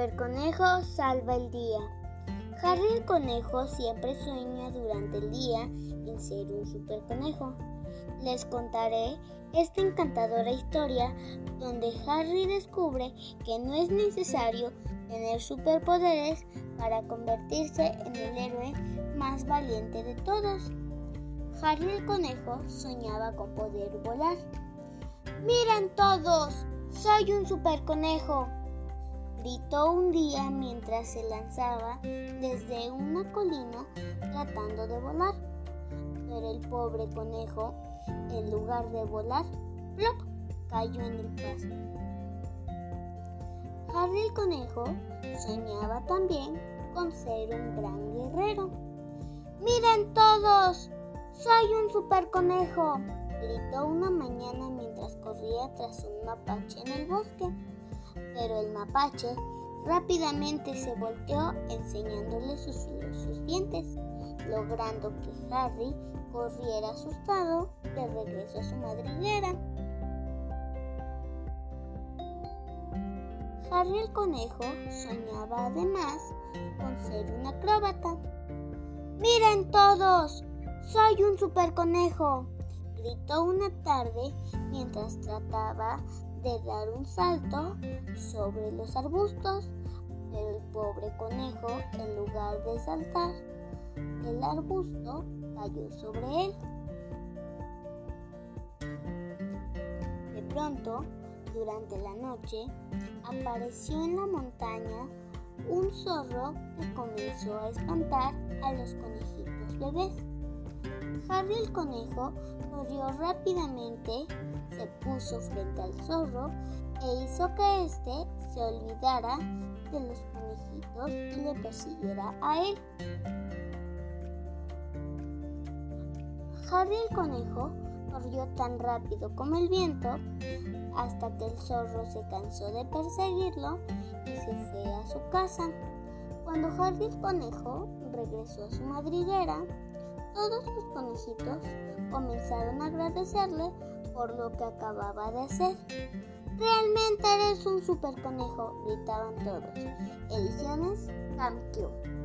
superconejo salva el día. Harry el conejo siempre sueña durante el día en ser un superconejo. Les contaré esta encantadora historia donde Harry descubre que no es necesario tener superpoderes para convertirse en el héroe más valiente de todos. Harry el conejo soñaba con poder volar. ¡Miren todos! ¡Soy un superconejo! Gritó un día mientras se lanzaba desde una colina tratando de volar. Pero el pobre conejo, en lugar de volar, ¡plop! cayó en el pasto. Harry el conejo soñaba también con ser un gran guerrero. ¡Miren todos! ¡Soy un super conejo! gritó una mañana mientras corría tras un mapache en el bosque pero el mapache rápidamente se volteó enseñándole sus, dientes, logrando que Harry corriera asustado de regreso a su madriguera. Harry el conejo soñaba además con ser un acróbata. ¡Miren todos! ¡Soy un super conejo! gritó una tarde mientras trataba de dar un salto sobre los arbustos, pero el pobre conejo, en lugar de saltar, el arbusto cayó sobre él. De pronto, durante la noche, apareció en la montaña un zorro que comenzó a espantar a los conejitos bebés. Harry el conejo corrió rápidamente se puso frente al zorro e hizo que éste se olvidara de los conejitos y le persiguiera a él. Harry el conejo corrió tan rápido como el viento hasta que el zorro se cansó de perseguirlo y se fue a su casa. Cuando Harry el conejo regresó a su madriguera, todos los conejitos comenzaron a agradecerle por lo que acababa de hacer. Realmente eres un super conejo, gritaban todos. Ediciones CamQ.